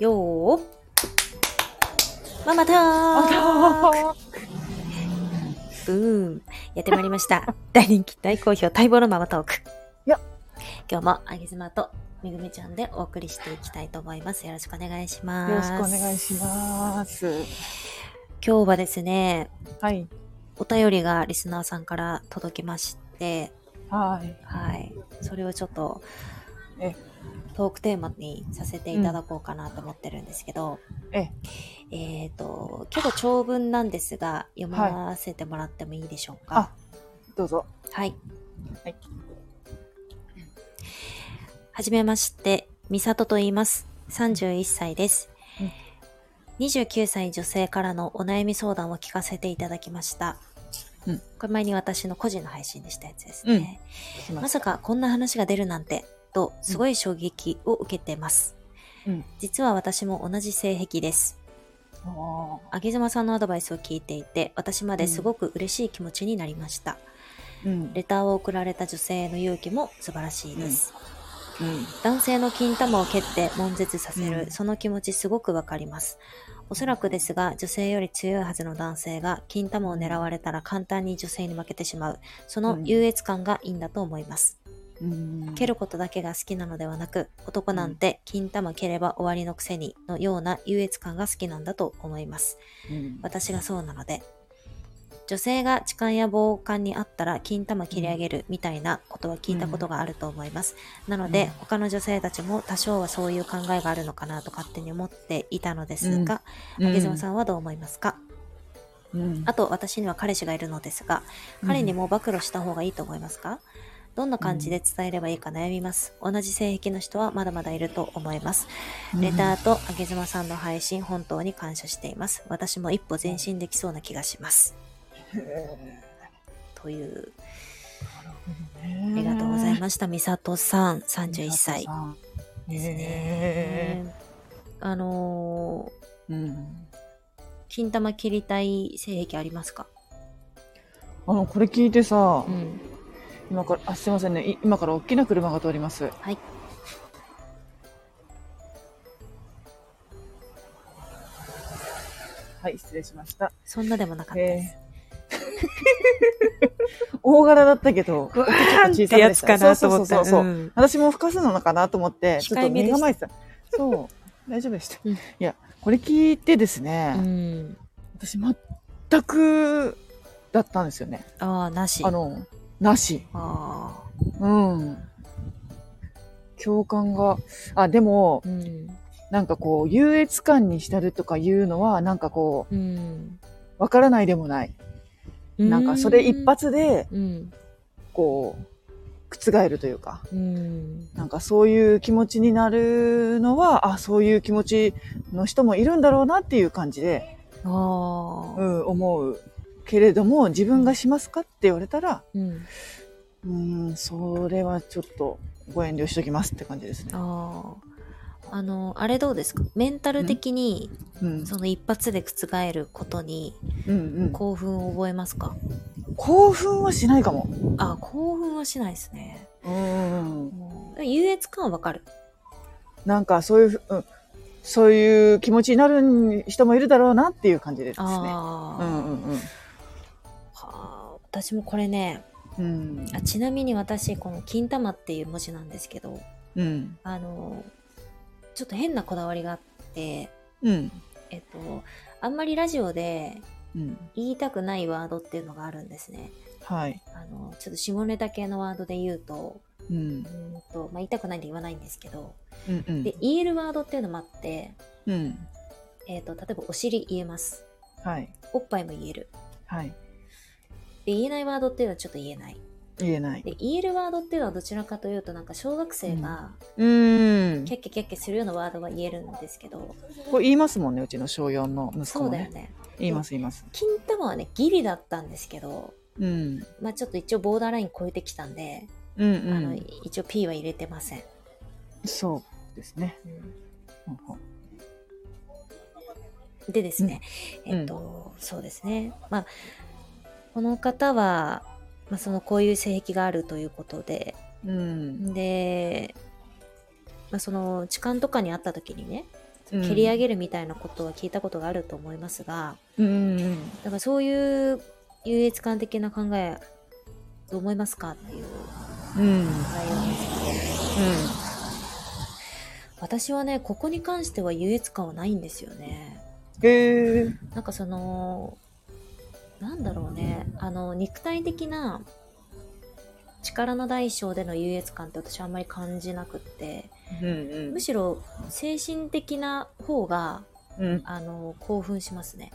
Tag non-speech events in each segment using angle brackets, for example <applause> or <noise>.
よーママタークブーンやってまいりました。<laughs> 大人気、大好評、待望のママトーク。よっ今日もあげずまとめぐみちゃんでお送りしていきたいと思います。よろしくお願いします。よろしくお願いします。今日はですね、はい。お便りがリスナーさんから届きまして、はい。はい。それをちょっとえ、トークテーマにさせていただこうかなと思ってるんですけど、え、えっ、と、結構長文なんですが、読ませてもらってもいいでしょうか？あどうぞ。はい。はい。はじめまして、みさとと言います。31歳です。うん29歳女性からのお悩み相談を聞かせていただきました。うんこれ前に私の個人の配信でしたやつですね。しま。ますさかこんな話が出るなんて、と、すごい衝撃を受けてます。うん。実は私も同じ性癖です。ああげずまさんのアドバイスを聞いていて、私まですごく嬉しい気持ちになりました。ーうん。レターを送られた女性の勇気も素晴らしいです。うん。男性の金玉を蹴って悶絶させる、うんその気持ちすごくわかります。おそらくですが、女性より強いはずの男性が金玉を狙われたら簡単に女性に負けてしまう、その優越感がいいんだと思います。うん。蹴ることだけが好きなのではなく、男なんて金玉蹴れば終わりのくせにのような優越感が好きなんだと思います。うん。私がそうなので。女性が痴漢や暴漢にあったら金玉切り上げるみたいなことは聞いたことがあると思います。なので、うん他の女性たちも多少はそういう考えがあるのかなと勝手に思っていたのですが、うんあげさんはどう思いますか？うん。あと、私には彼氏がいるのですが、彼にも暴露した方がいいと思いますか？どんな感じで伝えればいいか悩みます。同じ性癖の人はまだまだいると思います。レターとあげずまさんの配信本当に感謝しています。私も一歩前進できそうな気がします。という、あありがとうございす。ました。みさとさん、31歳ですねね。あのー、うん。金玉切りたい性癖ありますか？あの、これ聞いてさう、ん。今から、あ、すいませんね。い今から大きな車が通ります。はい。はい、失礼しました。そんなでもなかったです。えー <laughs> 大柄だったけど、うわちょっと小さめでしたそうそうそうそう。ん私も吹かすのかなと思って、ちょっと目構えてた。そう。大丈夫でした。うんいや、これ聞いてですね、うん。私全くだったんですよね。ああ、なし。あの、なし。あうん。共感が、あ、でもあ。、うん。なんかこう、優越感に浸るとかいうのは、なんかこうん。う、わからないでもない。なんかそれ一発で、うん。こう、覆るというか。うん。なんかそういう気持ちになるのは、あ、そういう気持ちの人もいるんだろうなっていう感じで、ああ。うん、思う。けれども、自分がしますかって言われたら、うん。うーん、それはちょっとご遠慮しときますって感じですね。ああ。あの、あれどうですか？メンタル的に、うん？その一発で覆ることにうんうん。興奮を覚えますか？興奮はしないかも。あ、興奮はしないですね。うん。うん優越感はわかる。なんかそういうふ、うん、そういう気持ちになる人もいるだろうなっていう感じですね。ああ、うんうんうん。はあ。私もこれね、うん。あちなみに私、この金玉っていう文字なんですけど、うん。あの、ちょっと変なこだわりがあって、うん。えっと、あんまりラジオでうん。言いたくないワードっていうのがあるんですね。はい。あの、ちょっと下ネタ系のワードで言うと、うんと、まあ、言いたくないんで言わないんですけど、うんうん。で、言えるワードっていうのもあって、うん。えっと、例えばお尻言えます。はい。おっぱいも言える。はい。で、言えないワードっていうのはちょっと言えない。言えない。で、言えるワードっていうのはどちらかというと、なんか小学生がうん。キャッキャキャッキャするようなワードは言えるんですけど、これ言いますもんね、うちの小4の息子もね。そうだよね。言います、言います。金玉はね、ギリだったんですけど、うん。まあちょっと一応ボーダーライン超えてきたんで、うんあの、うん。一応 P は入れてません。そうですね。うんほんほんでですね、うんえっと、そうですね。まあ、この方は、まあ、そのこういう性癖があるということで、うん。で、まあ、その痴漢とかにあった時にね、蹴り上げるみたいなことは聞いたことがあると思いますが、うん。うんだからそういう優越感的な考えどう思いますかっていう。うん。うん。内容ですけど私はねここに関しては優越感はないんですよね。へえなんかそのなんだろうね。あの肉体的な力の大小での優越感って私はあんまり感じなくって。うんむしろ精神的な方がうん。うんあの興奮しますね。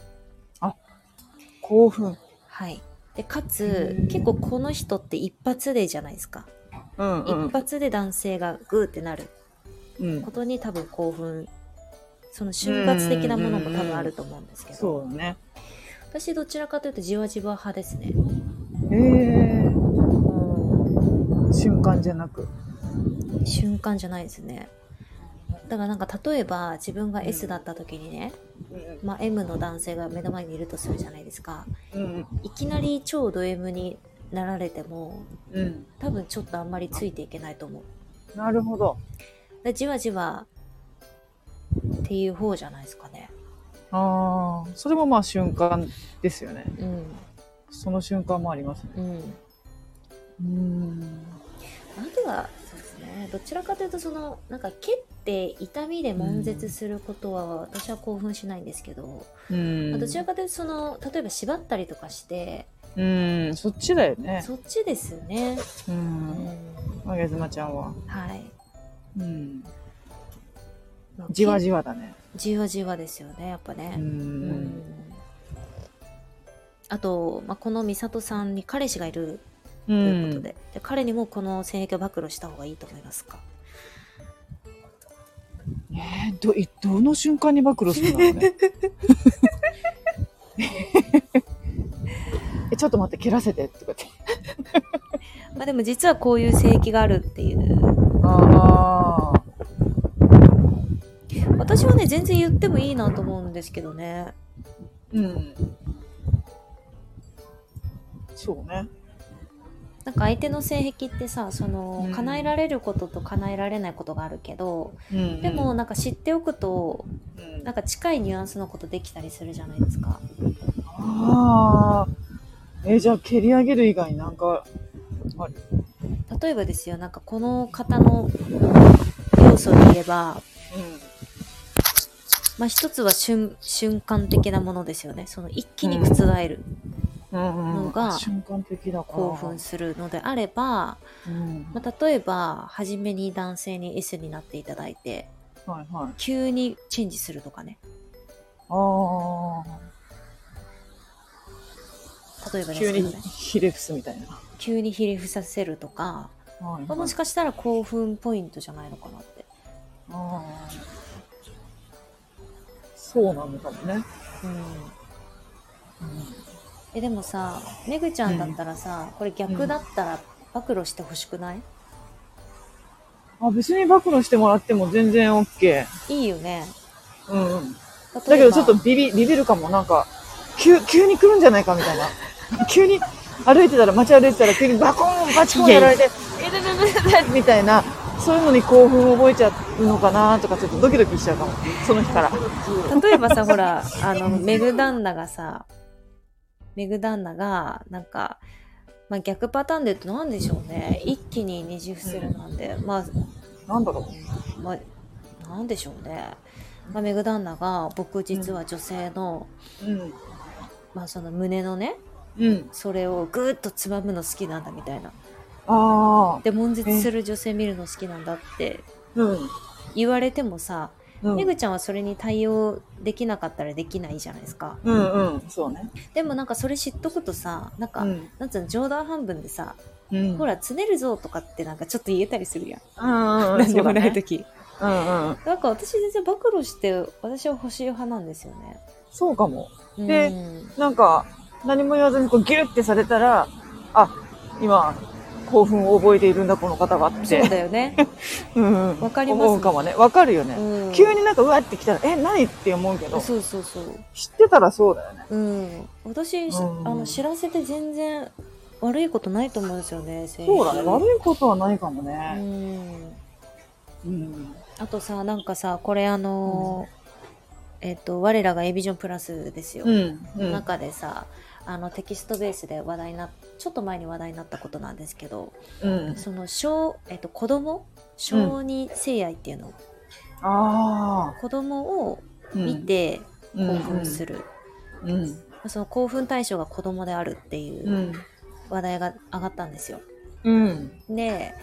興奮。はい。でかへつー。結構この人って一発でじゃないですか、うんうん。一発で男性がグーってなるうん。ことに多分興奮その瞬発的なものも多分あると思うんですけど。そうね私どちらかというとじわじわ派ですね。へえ瞬間じゃなく。瞬間じゃないですね。だからなんか例えば自分が S だった時にね、まあ、M の男性が目の前にいるとするじゃないですか。うん。いきなり超ド M になられてもうん。多分ちょっとあんまりついていけないと思う。なるほど。でじわじわっていう方じゃないですかねああそれもまあ瞬間ですよね。うんその瞬間もありますね。うん。うん。あとはそうですね。どちらかというとそのなんか蹴って痛みで悶絶することは私は興奮しないんですけど、うん。まあどちらかというとその例えば縛ったりとかしてうん。そっちだよね。そっちですよね、ううん。んあげずまちゃんは。はい。うん。まあじわじわだね。じわじわですよねやっぱね。ううん。んあと、まあ、この美里さんに彼氏がいるうということで,、で彼にもこの性癖を暴露した方がいいと思いますか？えーどいどの瞬間に暴露するんだろうね。<laughs> えちょっと待って蹴らせてとかって。<laughs> まあでも実はこういう性癖があるっていう。ああ私はね全然言ってもいいなと思うんですけどね。うん。そうね。なんか相手の性癖ってさその、うん。叶えられることと叶えられないことがあるけどうんでもなんか知っておくとうん。なんか近いニュアンスのことできたりするじゃないですか。ああえじゃあ蹴り上げる以外になんかある例えばですよなんかこの方の要素で言えばまあ一つは瞬瞬間的なものですよね。その一気に覆る、のが瞬間的だから興奮するのであれば、うん。まあ、例えば初めに男性に S になっていただいてはいはい急にチェンジするとかねああ例えばです急にけどねひれ伏すみたいな急にひれ伏させるとか、はいまあはいもしかしたら興奮ポイントじゃないのかなって、ああそうなのかもね、うん、えでもさめぐちゃんだったらさ、これ逆だったら暴露してほしくない、あ別に暴露してもらっても全然 OK いいよね。うんだけどちょっとビビビビるかも。なんか急急に来るんじゃないかみたいな。<laughs> 急に歩いてたら街歩いてたら急にバコーンバチコンやられて「えでででででみたいなそういうのに興奮を覚えちゃうのかなとかちょっとドキドキしちゃうかも。その日から。例えばさほらあのめぐ旦那がさめぐ旦那がなんか、まあ、逆パターンで言うと何でしょうね。一気にねじ伏せるなんで、まあなんだろまあ、なんでしょうね。まあ、めぐ旦那が、僕実は女性の、ううん。まあその胸のね、うん。それをぐーっとつまむの好きなんだみたいな。ああで、悶絶する女性見るの好きなんだって。うん。言われてもさ、うん。めぐちゃんはそれに対応できなかったらできないじゃないですか。うんうん。そうね。でもなんかそれ知っとくとさ、なんか、うん。なんつうの、冗談半分でさ、うん。ほら、つねるぞとかってなんかちょっと言えたりするやん。うんうん <laughs> なんでもないそう。うんうん。なんか私全然暴露して、私は欲しい派なんですよね。そうかも。うん。でなんか、何も言わずにこうギュッてされたら、あ、今、興奮を覚えているんだ、この方はっそうて。だよね。う <laughs> んうん。わかります思うかもね。わかるよね。うん急になんかうわってきたら、え、何って思うけど、そうそうそう。知ってたらそうだよね。うん。私、しうんあの、知らせて全然悪いことないと思うんですよね、性そうだね。悪い。いことはないかもうね。ん。うん。あとさ、なんかさ、これあのーえっ、と、我らが A ビジョンプラスですよ。うん。うん。中でさ、あのテキストベースで話題な、ちょっと前に話題になったことなんですけど、うん。その小、えっ、と、子供小児性愛っていうの、ああ。子供をうん見てうん興奮する。うん。その興奮対象が子供であるっていううん話題が上がったんですよ。うん。で、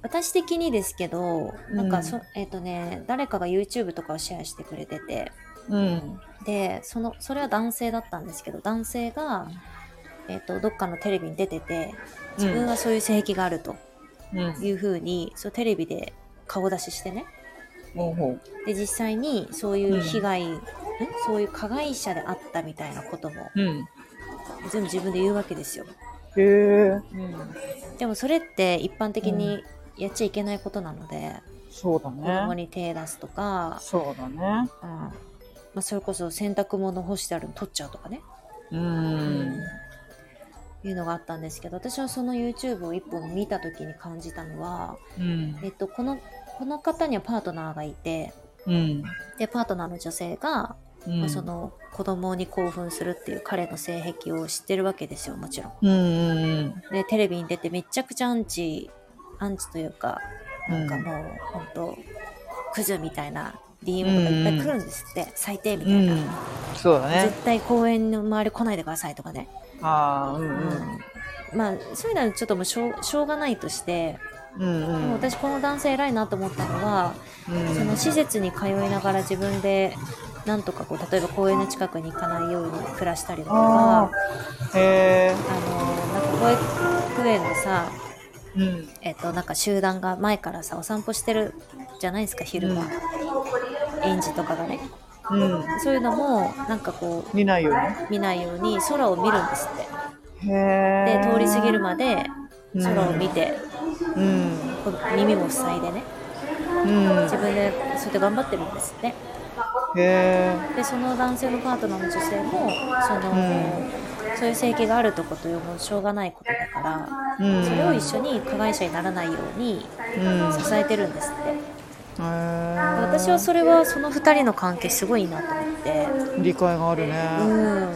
私的にですけど、なんうんかそ、えっ、とね、誰かが YouTube とかをシェアしてくれてて、うん。で、その、それは男性だったんですけど、男性が、えっ、と、どっかのテレビに出てて、自分はそういう性癖があるとうん。いうふうに、そうテレビで顔出ししてね。で、実際にそういう被害、ん？そういう加害者であったみたいなこともうん。全部自分で言うわけですよ。へえ。でもそれって一般的にやっちゃいけないことなので、そうだ子供ね。に手出すとか、そうだね。うんまあ、それこそ洗濯物干してあるの取っちゃうとかね、うん。いうのがあったんですけど私はその YouTube を一本見た時に感じたのは、うん。えっと、このこの方にはパートナーがいてうん。でパートナーの女性が、うんまあその子供に興奮するっていう彼の性癖を知ってるわけですよもちろん。うんうんでテレビに出てめちゃくちゃアンチアンチというかなんかもうほんとクズみたいな DM とかいっぱい来るんですって、最低みたうん。いな、うん。そうだね絶。対公園の周り来ないでくださいとかね、ああ、うんまあそういうのはちょっともうしょうしょうがないとして、うん。うんでも私この男性偉いなと思ったのは、うん。その施設に通いながら自分でなんとかこう例えば公園の近くに行かないように暮らしたりとあかあ。へえ。あのなんか保育園のさうん。えっとなんか集団が前からさお散歩してるじゃないですか昼間、園児とかがねうん。そういうのもなんかこ見ないようう見ないように空を見るんですってに。へえ。で通り過ぎるまでうん空を見て、うん。こう耳も塞いでねうん。自分でそうやって頑張ってるんですってへえ。でその男性のパートナーの女性もその、そういう性癖があるとこというもうしょうがないことだから、うん。それを一緒に加害者にならないようにうん。支えてるんですって。私はそれはその2人の関係すごいいいなと思って理解があるうね。ん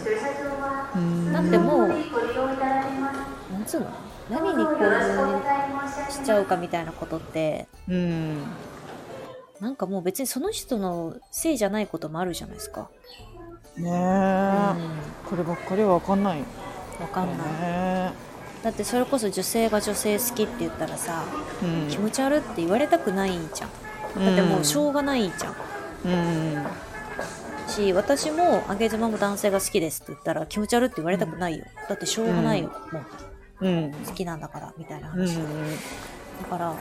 うん。だってもうなんつうの？何に興奮しちゃうかみたいなことってうん。なんかもう別にその人のせいじゃないこともあるじゃないですか。ねうんえ。こればっかりはわかんない。わかんない。ねだってそれこそ女性が女性好きって言ったらさ、うん。気持ち悪って言われたくないじゃん。だってもうしょうがないじゃん。うん。し、私もあげ妻も男性が好きですって言ったら気持ち悪って言われたくないよ。だってしょうがないよ。もううん。好きなんだから、みたいなうん。話。だから、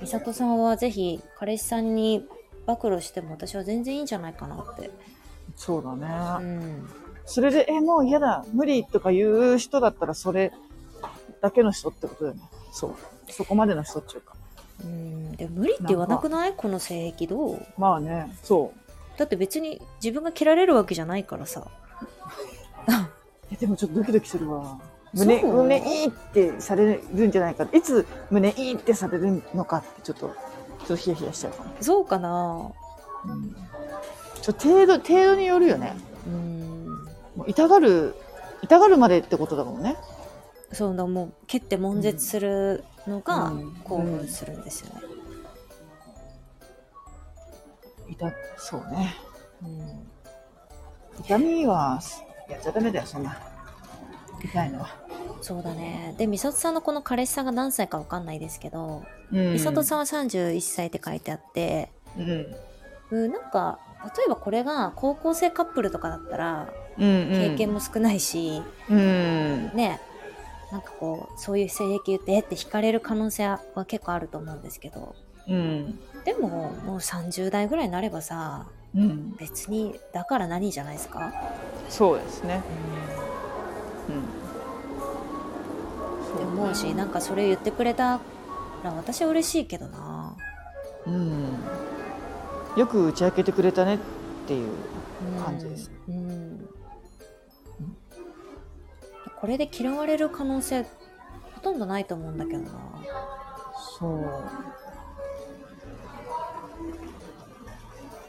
美里さんはぜひ彼氏さんに暴露しても私は全然いいんじゃないかなって。そうだうね。ん。それで、え、もう嫌だ、無理とか言う人だったら、それだけの人ってことだよね。そう。そこまでの人っていうか。うん。でも無理って言わなくない？この性癖どう？まあね、そだって別に自分が切られるわけじゃないからさ。<laughs> でもちょっとドキドキするわ。胸、そう胸いいってされるんじゃないか。いつ胸いいってされるのかって、ちょっと、ちょっとヒヤヒヤしちゃうかも。そうかなうんちょ程度、程度によるよね。うん。もう痛がる、痛がるまでってことだもんね。そうだ、もう蹴って悶絶するのがうん興奮するんですよね。痛、そうね。うん。痛みは、やっちゃダメだよ、そんな。痛いのは。そうだね。で、美里さんのこの彼氏さんが何歳かわかんないですけど、うん美里さんは31歳って書いてあって、うん。うん、なんか、例えばこれが高校生カップルとかだったら、うん、経験も少ないし、うん。ね、なんかこう、そういう性癖言って、えって惹かれる可能性は結構あると思うんですけど、うん。でも、もう30代ぐらいになればさ、うん。別に、だから何じゃないですか？そうですね。うん。って思うし、なんかそれ言ってくれたら私は嬉しいけどな。うん。よく打ち明けてくれたねっていう。うん感じです。うん。これで嫌われる可能性ほとんどないと思うんだけどな。そう。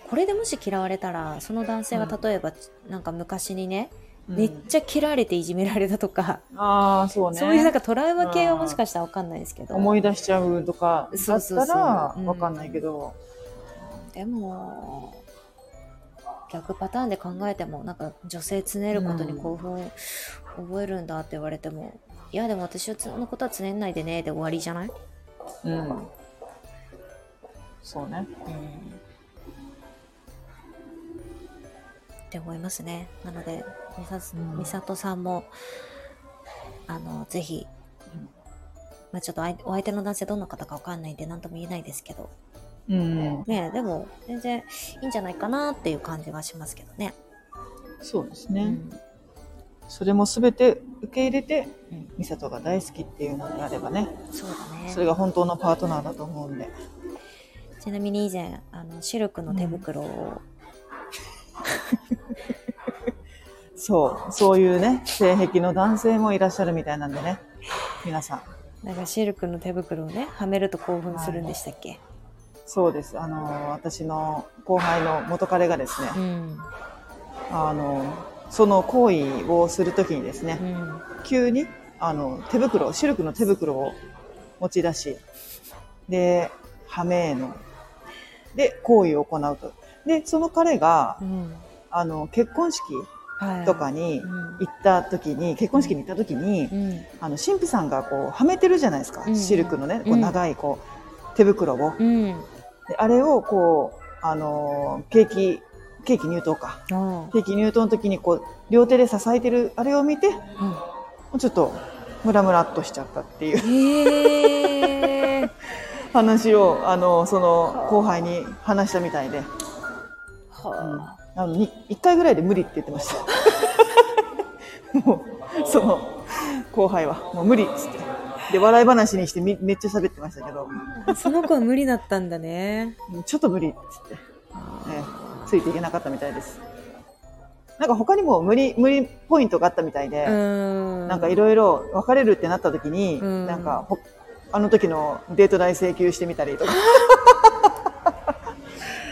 これでもし嫌われたらその男性が例えば、なんか昔にね、うん。めっちゃ嫌われていじめられたとか、ああ、そうね。そういうなんかトラウマ系はもしかしたらわかんないですけど。思い出しちゃうとかだったらうん。わかんないけど、でも逆パターンで考えてもなんか女性つねることに興奮を覚えるんだって言われても、いやでも私のことはつねんないでねで終わりじゃない、うん。そうね。って思いますね。なのでみさうん。みさんもあのぜひ、まあ、ちょっと相お相手の男性どんな方かわかんないんで何とも言えないですけどうん。ねでも全然いいんじゃないかなっていう感じはしますけどね。そうですね。うんそれもすべて受け入れて、うんミサトが大好きっていうのであればね、そうだねそれが本当のパートナーだと思うんで。ちなみに以前あのシルクの手袋を、そう、そういうね、性癖の男性もいらっしゃるみたいなんでね、皆さん。なんかシルクの手袋をねはめると興奮するんでしたっけ、そうです。あの、私の後輩の元彼がですね、うん。あの、その行為をするときにですねう、ん。急に、あの、手袋、シルクの手袋を持ち出し、で、はめーの、で、行為を行うと。で、その彼がう、ん。あの、結婚式はい。とかにうん。行った時に、結婚式に行った時に、うん。あの、神父さんがこう、はめてるじゃないですか。うん。シルクのね、こううん。長い、こう、手袋を。うんであれを、こう、あのー、ケーキ、ケーキ入刀か。あケーキ入刀の時に、こう、両手で支えてる、あれを見て、うちょっと、ムラムラっとしちゃったっていう。へえ <laughs> 話を、あの、その、後輩に話したみたいで、はあの、に一回ぐらいで無理って言ってました。<laughs> もう、その、後輩は、もう無理っつって。で、笑い話にしてみめっちゃ喋ってましたけど、あその子は無理だったんだねちょっと無理っつって、ね、ついていけなかったみたいです。なんか他にも無理、無理ポイントがあったみたいで、うんなんかいろいろ別れるってなった時に、うんなんかほ、あの時のデート代請求してみたりとか。<laughs>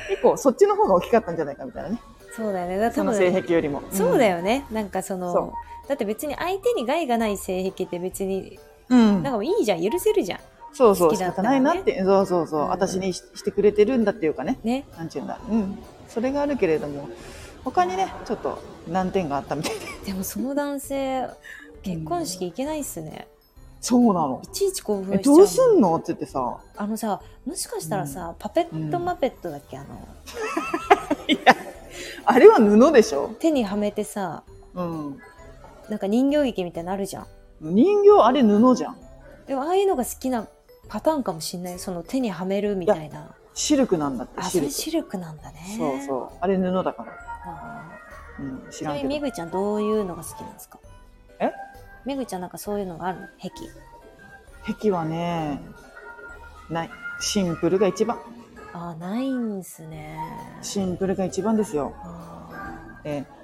結構そっちの方が大きかったんじゃないかみたいなね。そうだよねだその性癖よりも。そうだよ。よね、なんかそのそだって別に相手に害がない性癖って別にうん。なんかいいじゃん許せるじゃん。そうそう、好き仕方ないなって、そうそうそう、うん。私にししてくれてるんだっていうかね、ね。なんちゅうんだ。うん。それがあるけれども、他にね、ちょっと難点があったみたいで。でもその男性結婚式行けないっすね、そうなの。い。ちいち興奮え、しちゃうどうすんの？って言ってさ、あのさもしかしたらさ、パペットマペットだっけ？あの。あれは布でしょ。手にはめてさうん。なんか人形劇みたいなのあるじゃん人形、あれ布じゃん。でもああいうのが好きなパターンかもしんないその手にはめるみたいなシルクなんだって、あシルク。それシルクなんだねそうそう。あれ布だから。あうん、知らんけど。ぐちゃんどういうのが好きなんですか？え？めぐちゃんなんかそういうのがあるの？癖壁はね、ない。シンプルが一番。あーないんすねシンプルが一番ですよ。あえー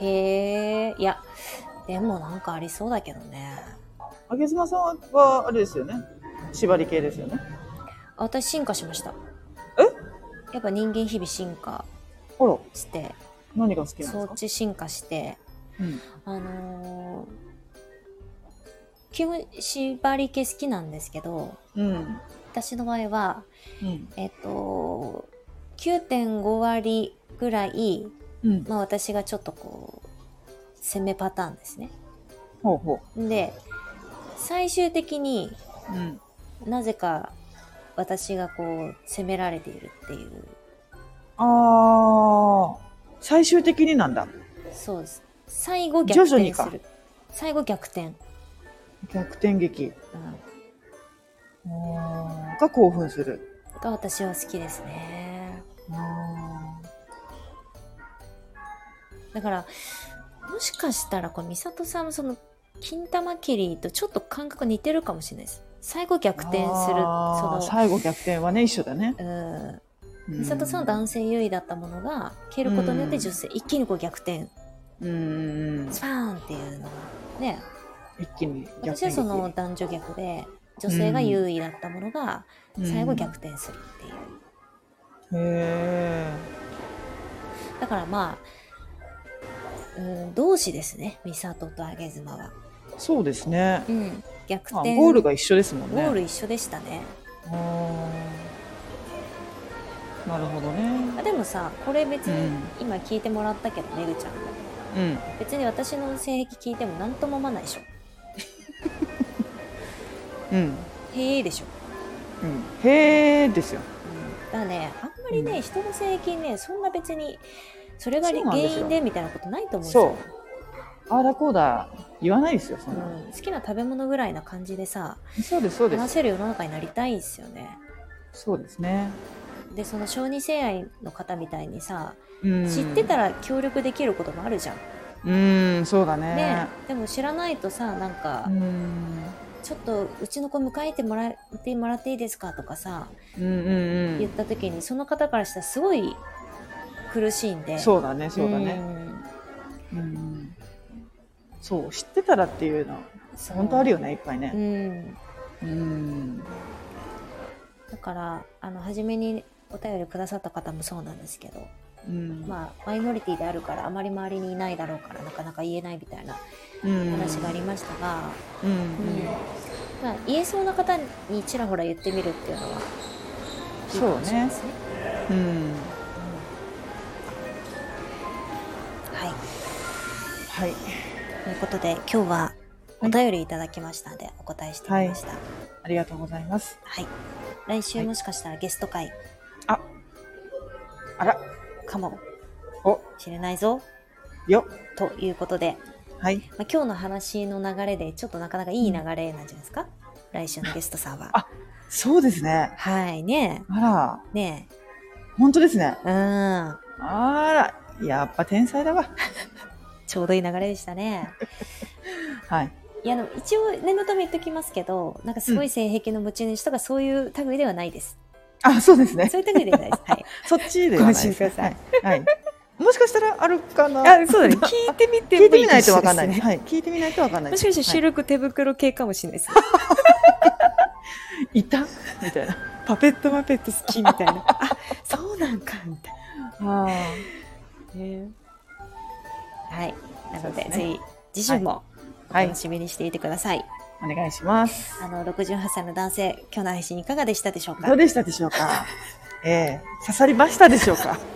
へえいやでもなんかありそうだけどねあげずまさんは、あれですよね。縛り系ですよね。あ私進化しましたえ？やっぱ人間日々進化あら、して何が好きなんそっですか？ち進化してうん。あのー基本縛り系好きなんですけどうん。私の場合はうん。えっと9.5割ぐらい、うん。まあ、私がちょっとこう攻めパターンですねほうほで最終的にう。うん。なぜか私がこう責められているっていうあー、最終的になんだ。そうです最後逆徐々にか転する最後逆転、逆転劇。うん、が興奮する。が私は好きですねあだからもしかしたらこの美里さんもその金玉切りとちょっと感覚似てるかもしれないです。最後逆転するそ最後逆転はね、一緒だね。のうん。うん。美里さんは男性優位だったものが蹴ることによってうん女性、一気にこう逆転。うん。スパーンっていうのがね。一気に逆私はその男女逆で女性が優位だったものが最後逆転するっていう、へだからまあ、うん、同志ですね、美里と上妻は。え。そうですね。うん、逆あ転。ゴールが一緒ですもんね。ゴール一緒でしたね。なるほどね。あでもさ、これ別にうん今聞いてもらったけど、めぐちゃんも。うん。別に私の性癖聞いても何とも思わないでしょ。<laughs> うん。へえでしょ。うん。へえですよ。だからね、あんまりね、人の性癖ね、そんな別に、それが原因でみたいなことないと思うんですよ。ああだこうだ言わないですよ、そんな。うん、好きな食べ物ぐらいな感じでさ、そうです、そうです。話せる世の中になりたいですよね。そうですね。で、その小児性愛の方みたいにさ、うん。知ってたら協力できることもあるじゃん。うん、そうだね。ねでも知らないとさ、なんか、うん。ちょっとうちの子迎えてもらってもらっていいですかとかさ、うんうん言った時にその方からしたらすごい苦しいんで。うん。そうだね、そうだね。んうん。そう、知ってたらっていうの、そう本当あるよね、いっぱいうね。ん。うん。だから、あの、初めにお便りくださった方もそうなんですけど、うん。まあ、マイノリティであるから、あまり周りにいないだろうから、なかなか言えないみたいなうん話がありましたが、うん。うんまあ、言えそうな方にちらほら言ってみるっていうのは、いいかもしれないですね。うん。はい。はい。ということで、今日はお便りいただきましたので、お答えしてみました。ありがとうございます。はい。来週もしかしたらゲスト会あ、あら、かもお、しれないぞ。よ、ということで、はい。まあ、今日の話の流れでちょっとなかなかいい流れなんじゃないですか、来週のゲストさんは。あそうですね。はい、ねあら、え、ね本当ですね。え、うん、あら、やっぱ天才だわ。<laughs> ちょうどいい流れでしたね。はい。いや、一応念のため言っときますけど、なんかすごい性癖の持ち主とかそういう類ではないです。あ、そうですね。そういう類ではないです。はい。<laughs> そっちではないです、ね。ご安心くださいはい。はい。もしかしたらあるかな。そうだね。<laughs> 聞いてみて聞いてみないとわかんない。ね。はい。聞いてみないとわかんない。もしかしてはい収録手袋系かもしれないです。いた？みたいな。パペットマペット好きみたいな。あ、そうなんか、みたいあな。ねはい。なので、ですねぜひ、次週もおはい楽しみにしていてください。お願いします。あの、68歳の男性、今日の配信いかがでしたでしょうか？どうでしたでしょうか？<laughs> ええ刺さりましたでしょうか？<laughs>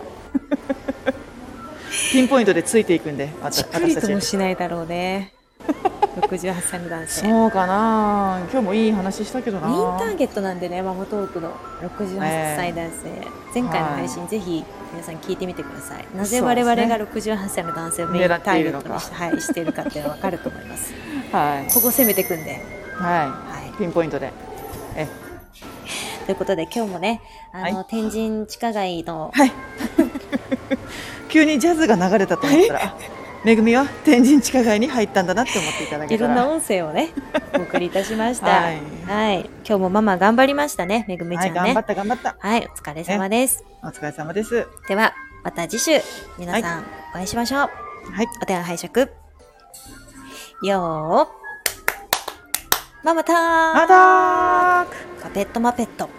ピンポイントでついていくんで、わたしっくりとも。しないだろうね。<laughs> 68歳の男性。そうかな今日もいい話したけどなメインターゲットなんでね、ママトークの68歳男性。前回の配信、ぜひ皆さん聞いてみてください。なぜ我々が68歳の男性をメインターゲットにし,、はい、しているかっていうのがわかると思います。はい。ここ攻めていくんで。は。はいピンポイントで。え、い。ということで今日もね、あの、は天神地下街の、はい。<laughs> 急にジャズが流れたと思ったら、<laughs> あめぐみは天神地下街に入ったんだなって思っていただけたら。いろんな音声をね、<laughs> お送りいたしました。ははいい。今日もママ頑張りましたね、めぐみちはい、ゃんね。頑張った頑張った。はい、お疲れ様です。お疲れ様です。では、また次週、皆さんお会いしましょう。はい。お手を拝借。よー。ママターまたーパペットマペット。